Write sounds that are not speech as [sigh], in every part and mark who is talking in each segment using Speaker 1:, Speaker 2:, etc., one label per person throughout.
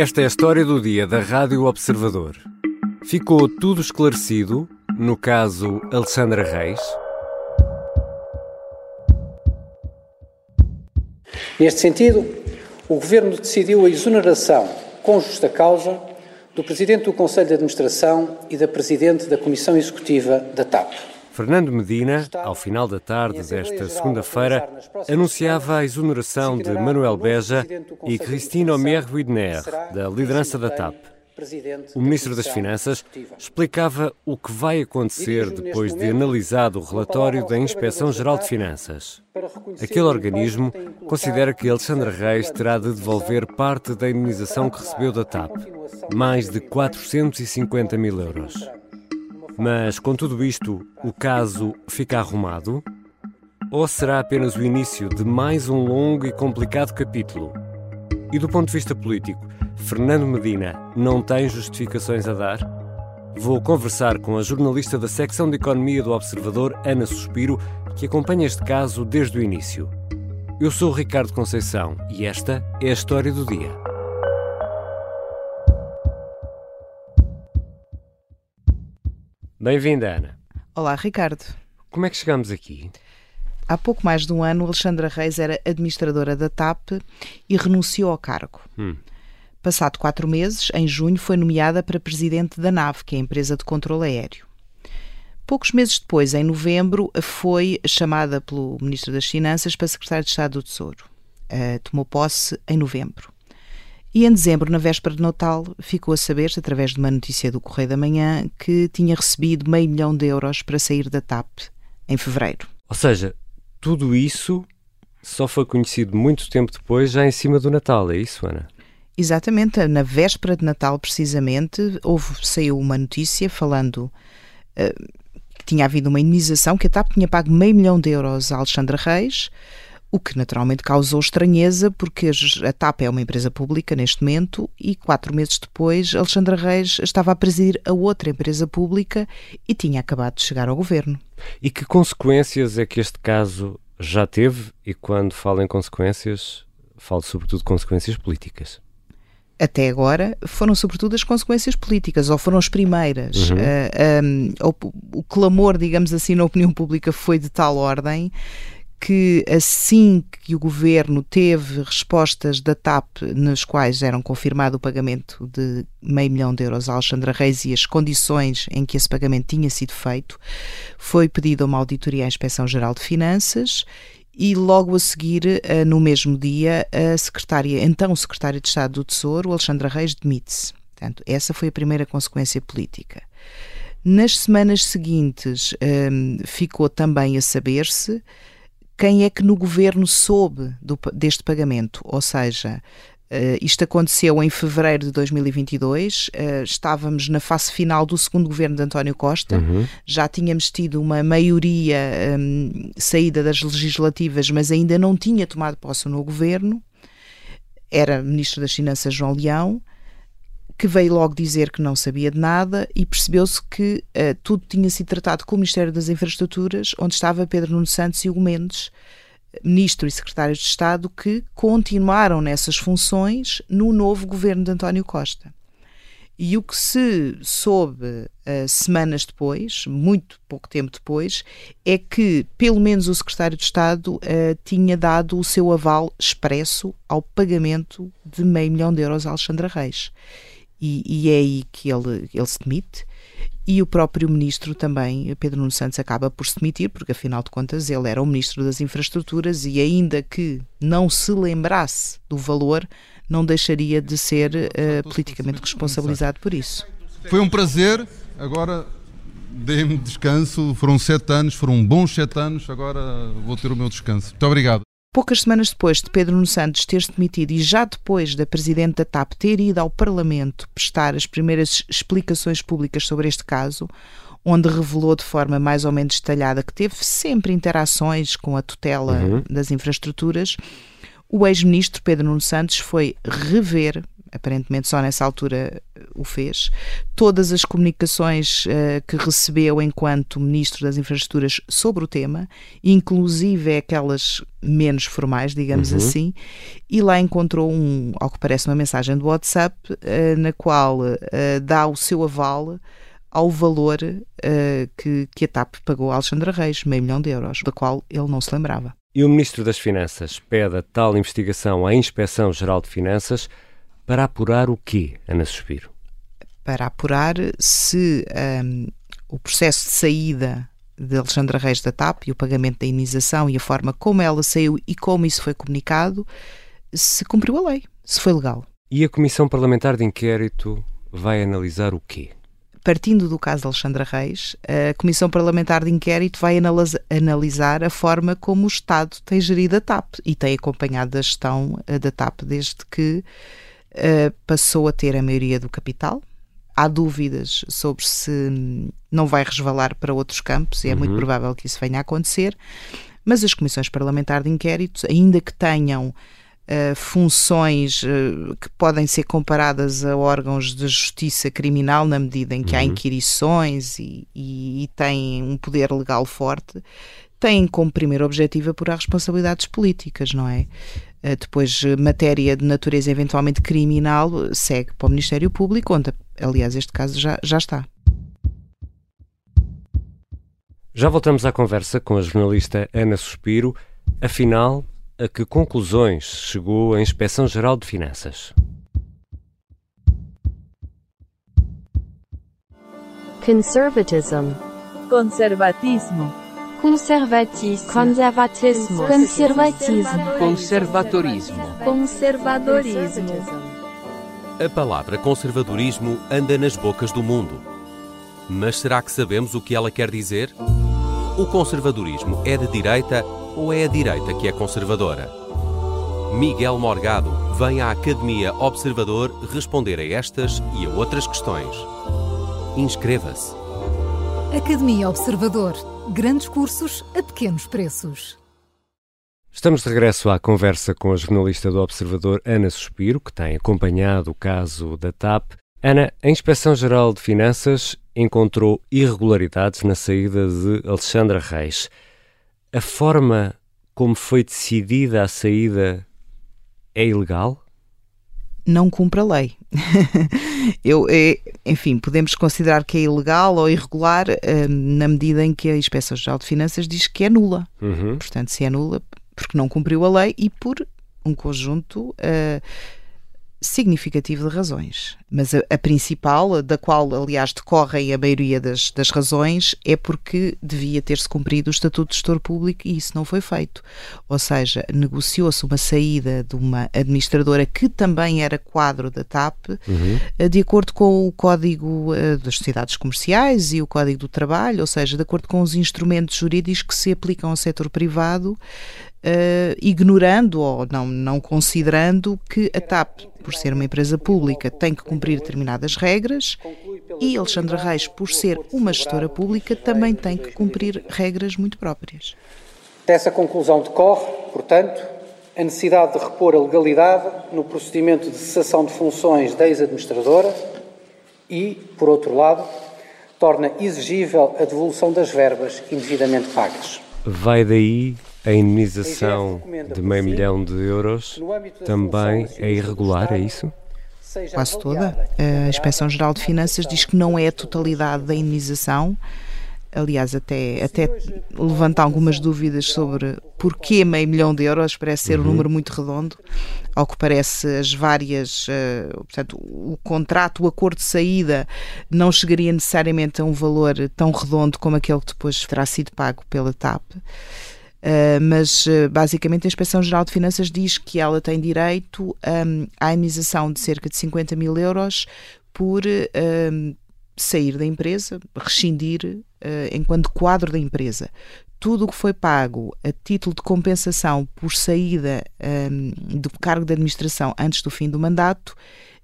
Speaker 1: Esta é a história do dia da Rádio Observador. Ficou tudo esclarecido no caso Alexandra Reis?
Speaker 2: Neste sentido, o Governo decidiu a exoneração, com justa causa, do Presidente do Conselho de Administração e da Presidente da Comissão Executiva da TAP.
Speaker 1: Fernando Medina, ao final da tarde desta segunda-feira, anunciava a exoneração de Manuel Beja e Christine Omer-Widner, da liderança da TAP. O Ministro das Finanças explicava o que vai acontecer depois de analisado o relatório da Inspeção-Geral de Finanças. Aquele organismo considera que Alexandre Reis terá de devolver parte da indenização que recebeu da TAP, mais de 450 mil euros. Mas, com tudo isto, o caso fica arrumado? Ou será apenas o início de mais um longo e complicado capítulo? E do ponto de vista político, Fernando Medina não tem justificações a dar? Vou conversar com a jornalista da secção de Economia do Observador, Ana Suspiro, que acompanha este caso desde o início. Eu sou Ricardo Conceição e esta é a história do dia. Bem-vinda, Ana.
Speaker 3: Olá, Ricardo.
Speaker 1: Como é que chegamos aqui?
Speaker 3: Há pouco mais de um ano, Alexandra Reis era administradora da TAP e renunciou ao cargo. Hum. Passado quatro meses, em junho, foi nomeada para presidente da NAV, que é a empresa de controle aéreo. Poucos meses depois, em novembro, foi chamada pelo Ministro das Finanças para secretário de Estado do Tesouro. Uh, tomou posse em novembro. E em dezembro, na véspera de Natal, ficou a saber-se, através de uma notícia do Correio da Manhã, que tinha recebido meio milhão de euros para sair da TAP em fevereiro.
Speaker 1: Ou seja, tudo isso só foi conhecido muito tempo depois, já em cima do Natal, é isso, Ana?
Speaker 3: Exatamente, na véspera de Natal, precisamente, houve, saiu uma notícia falando uh, que tinha havido uma indenização, que a TAP tinha pago meio milhão de euros a Alexandra Reis, o que naturalmente causou estranheza, porque a TAP é uma empresa pública neste momento e quatro meses depois Alexandra Reis estava a presidir a outra empresa pública e tinha acabado de chegar ao governo.
Speaker 1: E que consequências é que este caso já teve? E quando falo em consequências, falo sobretudo de consequências políticas
Speaker 3: até agora foram sobretudo as consequências políticas, ou foram as primeiras. Uhum. Uh, um, o, o, clamor, digamos assim, na opinião pública foi de tal ordem que assim que o governo teve respostas da TAP nas quais eram confirmado o pagamento de meio milhão de euros a Alexandra Reis e as condições em que esse pagamento tinha sido feito, foi pedida uma auditoria à Inspeção-Geral de Finanças e logo a seguir, eh, no mesmo dia, a secretária, então secretária de Estado do Tesouro, Alexandra Reis, demite-se. Portanto, essa foi a primeira consequência política. Nas semanas seguintes, um, ficou também a saber-se quem é que no governo soube do, deste pagamento, ou seja, Uh, isto aconteceu em fevereiro de 2022. Uh, estávamos na fase final do segundo governo de António Costa. Uhum. Já tínhamos tido uma maioria um, saída das legislativas, mas ainda não tinha tomado posse no governo. Era ministro das Finanças João Leão que veio logo dizer que não sabia de nada e percebeu-se que uh, tudo tinha sido tratado com o Ministério das Infraestruturas, onde estava Pedro Nuno Santos e Hugo Mendes, ministro e secretário de Estado, que continuaram nessas funções no novo governo de António Costa. E o que se soube uh, semanas depois, muito pouco tempo depois, é que pelo menos o secretário de Estado uh, tinha dado o seu aval expresso ao pagamento de meio milhão de euros a Alexandra Reis e, e é aí que ele, ele se demite. E o próprio ministro também, Pedro Nuno Santos, acaba por se demitir, porque afinal de contas ele era o ministro das Infraestruturas e, ainda que não se lembrasse do valor, não deixaria de ser uh, politicamente responsabilizado por isso.
Speaker 4: Foi um prazer, agora dê-me descanso. Foram sete anos, foram bons sete anos, agora vou ter o meu descanso. Muito obrigado.
Speaker 3: Poucas semanas depois de Pedro Nuno Santos ter-se demitido e já depois da Presidente da TAP ter ido ao Parlamento prestar as primeiras explicações públicas sobre este caso, onde revelou de forma mais ou menos detalhada que teve sempre interações com a tutela uhum. das infraestruturas, o ex-ministro Pedro Nuno Santos foi rever aparentemente só nessa altura o fez. Todas as comunicações uh, que recebeu enquanto Ministro das Infraestruturas sobre o tema, inclusive aquelas menos formais, digamos uhum. assim, e lá encontrou um, ao que parece, uma mensagem do WhatsApp uh, na qual uh, dá o seu aval ao valor que, que a TAP pagou a Alexandra Reis, meio milhão de euros, da qual ele não se lembrava.
Speaker 1: E o Ministro das Finanças pede a tal investigação à Inspeção Geral de Finanças para apurar o quê, Ana Suspiro?
Speaker 3: Para apurar se um, o processo de saída de Alexandra Reis da TAP e o pagamento da indenização e a forma como ela saiu e como isso foi comunicado, se cumpriu a lei, se foi legal.
Speaker 1: E a Comissão Parlamentar de Inquérito vai analisar o quê?
Speaker 3: partindo do caso de Alexandra Reis, a Comissão Parlamentar de Inquérito vai analisar a forma como o Estado tem gerido a TAP e tem acompanhado a gestão eh, da TAP desde que uh, passou a ter a maioria do capital. Há dúvidas sobre se não vai resvalar para outros campos e é uhum. muito provável que isso venha a acontecer, mas as comissões parlamentares de inquérito, ainda que tenham Uh, funções uh, que podem ser comparadas a órgãos de justiça criminal na medida em que uhum. há inquirições e, e, e têm um poder legal forte, têm como primeiro objetivo apurar responsabilidades políticas, não é? Uh, depois, matéria de natureza eventualmente criminal segue para o Ministério Público, onde, aliás, este caso já, já está.
Speaker 1: Já voltamos à conversa com a jornalista Ana Suspiro. Afinal, a que conclusões chegou a Inspeção-Geral de Finanças?
Speaker 5: Conservatism.
Speaker 6: Conservatismo.
Speaker 5: Conservatismo. Conservatismo.
Speaker 6: Conservatismo.
Speaker 7: Conservadorismo.
Speaker 6: Conservadorismo.
Speaker 7: A palavra conservadorismo anda nas bocas do mundo. Mas será que sabemos o que ela quer dizer? O conservadorismo é de direita ou é a direita que é conservadora? Miguel Morgado vem à Academia Observador responder a estas e a outras questões. Inscreva-se.
Speaker 8: Academia Observador. Grandes cursos a pequenos preços.
Speaker 1: Estamos de regresso à conversa com a jornalista do Observador Ana Suspiro, que tem acompanhado o caso da TAP. Ana, a Inspeção-Geral de Finanças encontrou irregularidades na saída de Alexandra Reis a forma como foi decidida a saída é ilegal?
Speaker 3: Não cumpre a lei. [laughs] Eu, é, enfim, podemos considerar que é ilegal ou irregular hum, na medida em que a Inspeção Geral de Finanças diz que é nula. Uhum. Portanto, se é nula, porque não cumpriu a lei e por um conjunto uh, significativo de razões. Mas a, a, principal, da qual, aliás, decorrem a maioria das, das razões, é porque devia ter-se cumprido o Estatuto de Gestor Público e isso não foi feito. Ou seja, negociou-se uma saída de uma administradora que também era quadro da TAP, uhum. Eh, de acordo com o Código eh, das Sociedades Comerciais e o Código do Trabalho, ou seja, de acordo com os instrumentos jurídicos que se aplicam ao setor privado, Uh, ignorando ou não, não considerando que a TAP, por ser uma empresa pública, tem que cumprir determinadas regras e Alexandra Reis, por ser uma gestora pública, também tem que cumprir regras muito próprias.
Speaker 2: Dessa conclusão decorre, portanto, a necessidade de repor a legalidade no procedimento de cessação de funções da ex-administradora e, por outro lado, torna exigível a devolução das verbas indevidamente pagas.
Speaker 1: Vai daí a indenização de meio milhão de euros também é irregular, é isso?
Speaker 3: Quase toda. A Inspeção-Geral de Finanças diz que não é a totalidade da indenização. Aliás, até, até levanta algumas dúvidas sobre porquê meio milhão de euros, parece ser um uhum. número muito redondo. Ao que parece, as várias. Uh, portanto, o contrato, o acordo de saída, não chegaria necessariamente a um valor tão redondo como aquele que depois terá sido pago pela TAP. Uh, mas uh, basicamente a Inspeção Geral de Finanças diz que ela tem direito um, à indenização de cerca de 50 mil euros por um, sair da empresa, rescindir uh, enquanto quadro da empresa. Tudo o que foi pago a título de compensação por saída um, do cargo de administração antes do fim do mandato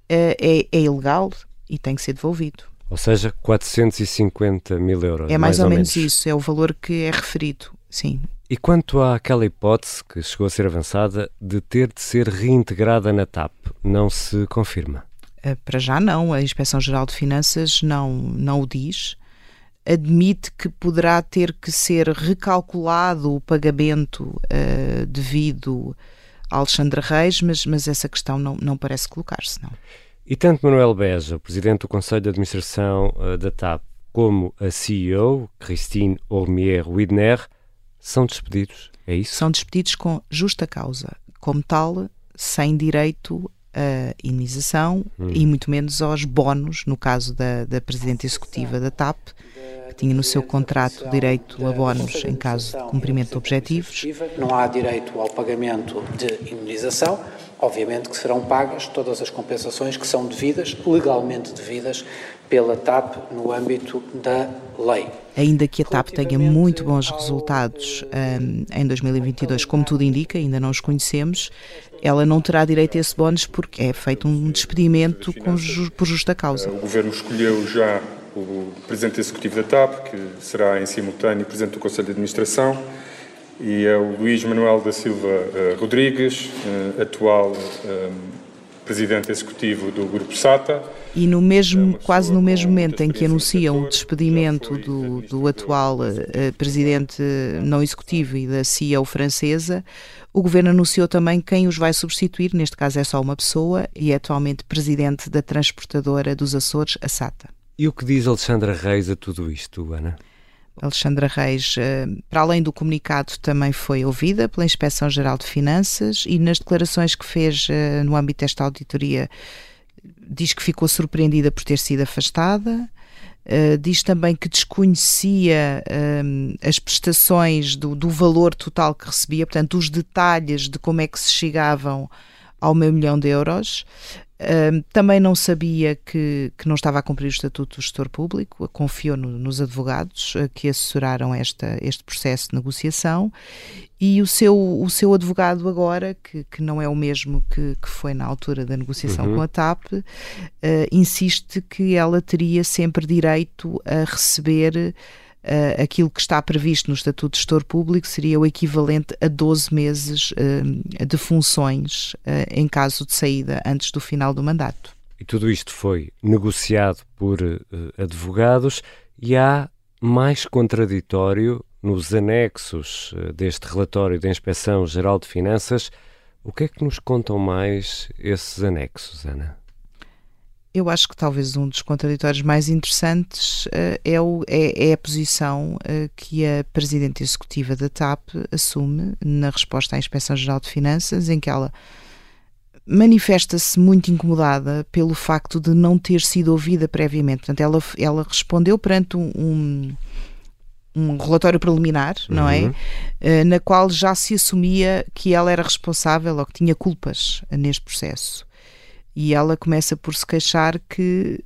Speaker 3: é, é ilegal e tem que ser devolvido.
Speaker 1: Ou seja, 450 mil euros.
Speaker 3: É mais, mais ou,
Speaker 1: ou
Speaker 3: menos,
Speaker 1: menos
Speaker 3: isso, é o valor que é referido, sim.
Speaker 1: E quanto àquela hipótese que chegou a ser avançada de ter de ser reintegrada na TAP, não se confirma?
Speaker 3: Eh, para já não, a Inspeção-Geral de Finanças não, não o diz. Admite que poderá ter que ser recalculado o pagamento uh, devido a Alexandre Reis, mas, mas essa questão não, não parece colocar-se, não.
Speaker 1: E tanto Manuel Beja, o presidente do Conselho de Administração uh, da TAP, como a CEO, Christine Olmier-Widner, são despedidos, é isso?
Speaker 3: São despedidos com justa causa. Como tal, sem direito a indenização hum. e muito menos aos bónus, no caso da, da Presidente Executiva da TAP, que tinha no seu contrato direito a bónus em caso de cumprimento de objetivos.
Speaker 2: Não há direito ao pagamento de indenização, obviamente que serão pagas todas as compensações que são devidas, legalmente devidas, pela TAP no âmbito da lei.
Speaker 3: Ainda que a TAP tenha muito bons resultados um, em 2022, como tudo indica, ainda não os conhecemos, ela não terá direito a esse bónus porque é feito um despedimento com, por justa causa.
Speaker 9: O Governo escolheu já o Presidente Executivo da TAP, que será em simultâneo Presidente do Conselho de Administração, e é o Luís Manuel da Silva uh, Rodrigues, uh, atual uh, Presidente Executivo do Grupo SATA.
Speaker 3: E no mesmo, quase no mesmo momento em que anunciam o despedimento do, do atual Presidente não Executivo e da CEO francesa, o Governo anunciou também quem os vai substituir, neste caso é só uma pessoa, e é atualmente Presidente da transportadora dos Açores, a SATA.
Speaker 1: E o que diz Alexandra Reis a tudo isto, Ana?
Speaker 3: Alexandra Reis, eh, para além do comunicado, também foi ouvida pela Inspeção-Geral de Finanças e nas declarações que fez eh, no âmbito desta auditoria diz que ficou surpreendida por ter sido afastada. Uh, diz também que desconhecia as prestações do, do, valor total que recebia, portanto, os detalhes de como é que se chegavam ao meio milhão de euros também não sabia que, que não estava a cumprir o estatuto do gestor público, confiou no, nos advogados uh, que assessoraram esta, este processo de negociação e o seu, o seu advogado agora, que, que não é o mesmo que, que foi na altura da negociação uhum. com a TAP, uh, insiste que ela teria sempre direito a receber uh, aquilo que está previsto no Estatuto de Gestor Público seria o equivalente a 12 meses uh, de funções uh, em caso de saída antes do final do mandato.
Speaker 1: E tudo isto foi negociado por advogados e há mais contraditório nos anexos deste relatório da Inspeção Geral de Finanças. O que é que nos contam mais esses anexos, Ana?
Speaker 3: Eu acho que talvez um dos contraditórios mais interessantes uh, é, o, é, é, a posição uh, que a Presidente Executiva da TAP assume na resposta à Inspeção-Geral de Finanças, em que ela manifesta-se muito incomodada pelo facto de não ter sido ouvida previamente. Portanto, ela, ela respondeu perante um, um relatório preliminar, uhum. não é? Uh, na qual já se assumia que ela era responsável ou que tinha culpas neste processo e ela começa por se queixar que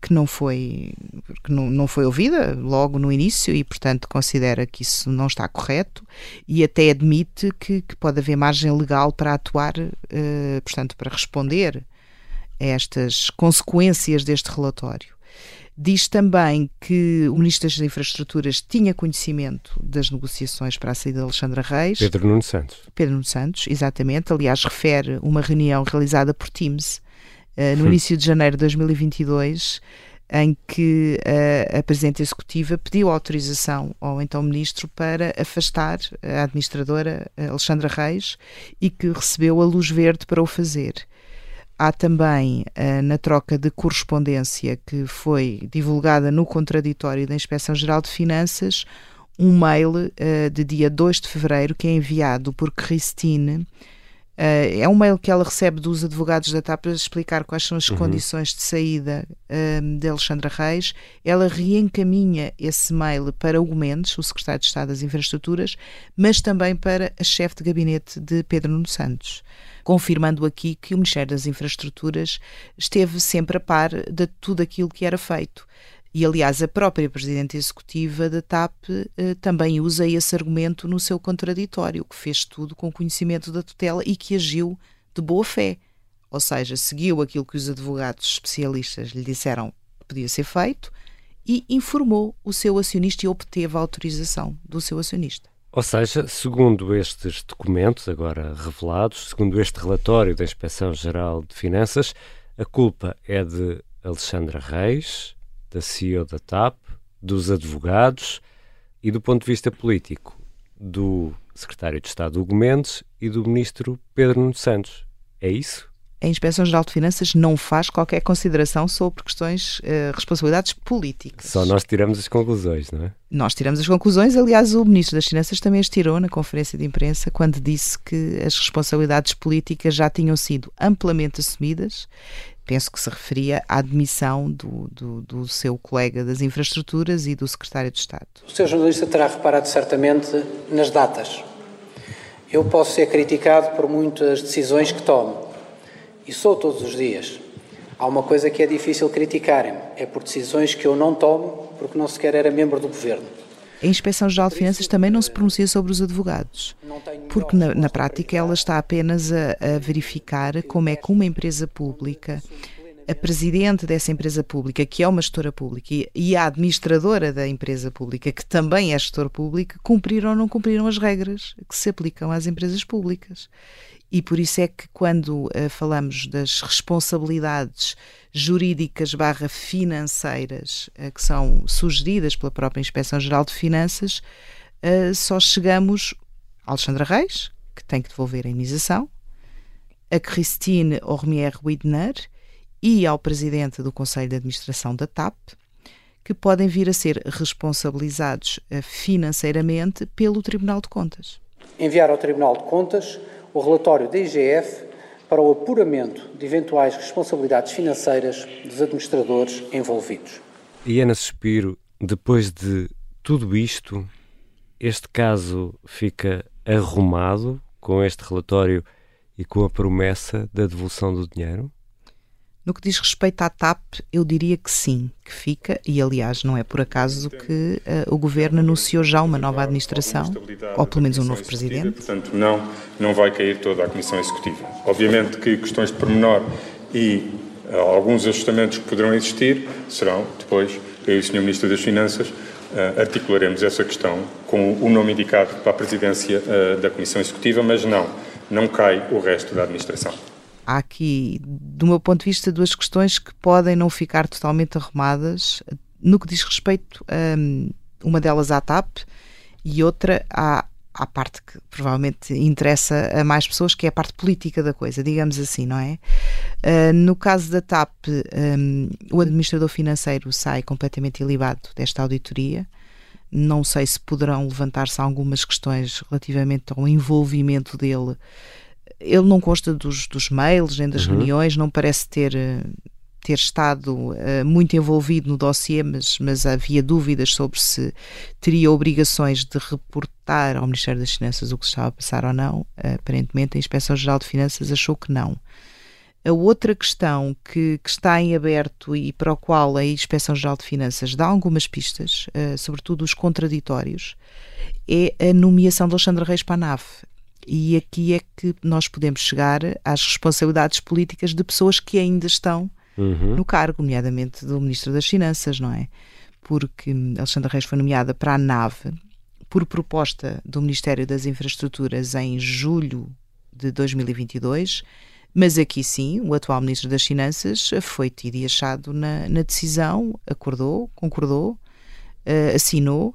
Speaker 3: que não foi que não, não foi ouvida logo no início e portanto considera que isso não está correto e até admite que, que pode haver margem legal para atuar uh, portanto para responder a estas consequências deste relatório Diz também que o Ministro das Infraestruturas tinha conhecimento das negociações para a saída de Alexandra Reis.
Speaker 1: Pedro Nuno Santos.
Speaker 3: Pedro Nuno Santos, exatamente. Aliás, refere uma reunião realizada por Teams uh, no início de janeiro de 2022, em que uh, a Presidente Executiva pediu autorização ao então Ministro para afastar a administradora Alexandra Reis e que recebeu a luz verde para o fazer. Há também, uh, na troca de correspondência que foi divulgada no contraditório da Inspeção-Geral de Finanças, um mail uh, de dia 2 de fevereiro que é enviado por Christine Uh, é um mail que ela recebe dos advogados da TAP para explicar quais são as uhum. condições de saída uh, de Alexandra Reis. Ela reencaminha esse mail para o Mendes, o secretário de Estado das Infraestruturas, mas também para a chefe de gabinete de Pedro Nuno Santos, confirmando aqui que o Ministério das Infraestruturas esteve sempre a par de tudo aquilo que era feito. E, aliás, a própria Presidente Executiva da TAP eh, também usa esse argumento no seu contraditório, que fez tudo com conhecimento da tutela e que agiu de boa fé. Ou seja, seguiu aquilo que os advogados especialistas lhe disseram que podia ser feito e informou o seu acionista e obteve a autorização do seu acionista.
Speaker 1: Ou seja, segundo estes documentos agora revelados, segundo este relatório da Inspeção-Geral de Finanças, a culpa é de Alexandra Reis, da CEO da TAP, dos advogados e, do ponto de vista político, do secretário de Estado Hugo Mendes e do ministro Pedro Nuno Santos. É isso?
Speaker 3: a Inspeção-Geral de Finanças não faz qualquer consideração sobre questões, uh, responsabilidades políticas.
Speaker 1: Só nós tiramos as conclusões, não é?
Speaker 3: Nós tiramos as conclusões. Aliás, o Ministro das Finanças também as tirou na conferência de imprensa quando disse que as responsabilidades políticas já tinham sido amplamente assumidas. Penso que se referia à admissão do, do, do seu colega das infraestruturas e do secretário de Estado.
Speaker 2: O seu jornalista terá reparado certamente nas datas. Eu posso ser criticado por muitas decisões que tomo e sou todos os dias. Há uma coisa que é difícil criticarem, é por decisões que eu não tomo porque não sequer era membro do governo.
Speaker 3: A Inspeção-Geral de Finanças também não se pronuncia sobre os advogados, porque na, na prática ela está apenas a, a verificar como é que uma empresa pública a presidente dessa empresa pública, que é uma gestora pública, e a administradora da empresa pública, que também é gestor público, cumpriram ou não cumpriram as regras que se aplicam às empresas públicas. E por isso é que quando uh, falamos das responsabilidades jurídicas barra financeiras uh, que são sugeridas pela própria Inspeção-Geral de Finanças, uh, só chegamos Alexandra Reis, que tem que devolver a indenização, a Christine Ormier-Widner e ao presidente do Conselho de Administração da TAP, que podem vir a ser responsabilizados financeiramente pelo Tribunal de Contas.
Speaker 2: Enviar ao Tribunal de Contas o relatório da IGF para o apuramento de eventuais responsabilidades financeiras dos administradores envolvidos.
Speaker 1: E Ana Suspiro, depois de tudo isto, este caso fica arrumado com este relatório e com a promessa da devolução do dinheiro?
Speaker 3: No que diz respeito à TAP, eu diria que sim, que fica, e aliás não é por acaso que uh, o Governo anunciou já uma nova administração, ou pelo menos um novo Presidente.
Speaker 9: Portanto, não, não vai cair toda a Comissão Executiva. Obviamente que questões de pormenor e uh, alguns ajustamentos que poderão existir serão depois, eu e o Sr. Ministro das Finanças, uh, articularemos essa questão com o nome indicado para a Presidência da Comissão Executiva, mas não, não cai o resto da Administração.
Speaker 3: Há aqui, do meu ponto de vista, duas questões que podem não ficar totalmente arrumadas no que diz respeito a hum, uma delas à TAP e outra à, à parte que provavelmente interessa a mais pessoas, que é a parte política da coisa, digamos assim, não é? Uh, no caso da TAP, um, o administrador financeiro sai completamente ilibado desta auditoria. Não sei se poderão levantar-se algumas questões relativamente ao envolvimento dele ele não consta dos, dos mails nem das uhum. reuniões, não parece ter, ter estado uh, muito envolvido no dossiê, mas, mas havia dúvidas sobre se teria obrigações de reportar ao Ministério das Finanças o que estava a passar ou não. Uh, aparentemente, a Inspeção-Geral de Finanças achou que não. A outra questão que, que, está em aberto e para o qual a Inspeção-Geral de Finanças dá algumas pistas, uh, sobretudo os contraditórios, é a nomeação de Alexandre Reis para a NAV. E aqui é que nós podemos chegar às responsabilidades políticas de pessoas que ainda estão uhum. no cargo, nomeadamente do Ministro das Finanças, não é? Porque Alexandra Reis foi nomeada para a NAVE por proposta do Ministério das Infraestruturas em julho de 2022, mas aqui sim, o atual Ministro das Finanças foi tido e achado na, na decisão, acordou, concordou, uh, assinou,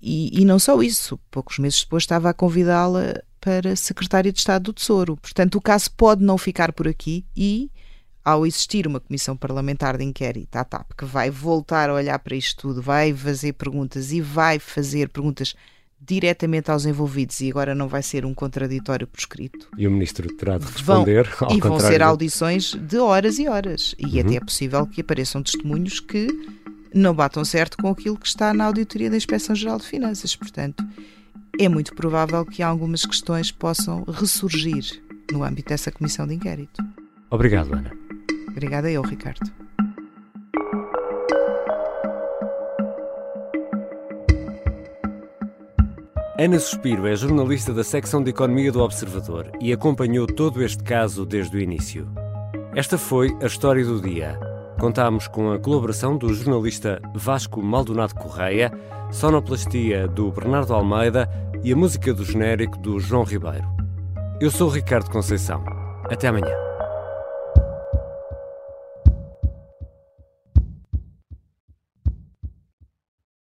Speaker 3: e, e, não só isso, poucos meses depois estava a convidá-la para secretária de Estado do Tesouro. Portanto, o caso pode não ficar por aqui e, ao existir uma comissão parlamentar de inquérito, a TAP, que vai voltar a olhar para isto tudo, vai fazer perguntas e vai fazer perguntas diretamente aos envolvidos e agora não vai ser um contraditório por escrito.
Speaker 1: E o ministro terá de responder.
Speaker 3: Vão, e vão ser audições de horas e horas. E uhum. até é possível que apareçam testemunhos que não batam certo com aquilo que está na auditoria da Inspeção-Geral de Finanças. Portanto, é muito provável que algumas questões possam ressurgir no âmbito dessa comissão de inquérito.
Speaker 1: Obrigado, Ana.
Speaker 3: Obrigada eu, Ricardo.
Speaker 1: Ana Suspiro é jornalista da secção de Economia do Observador e acompanhou todo este caso desde o início. Esta foi a história do dia. Contámos com a colaboração do jornalista Vasco Maldonado Correia, sonoplastia do Bernardo Almeida e a música do genérico do João Ribeiro. Eu sou Ricardo Conceição. Até amanhã.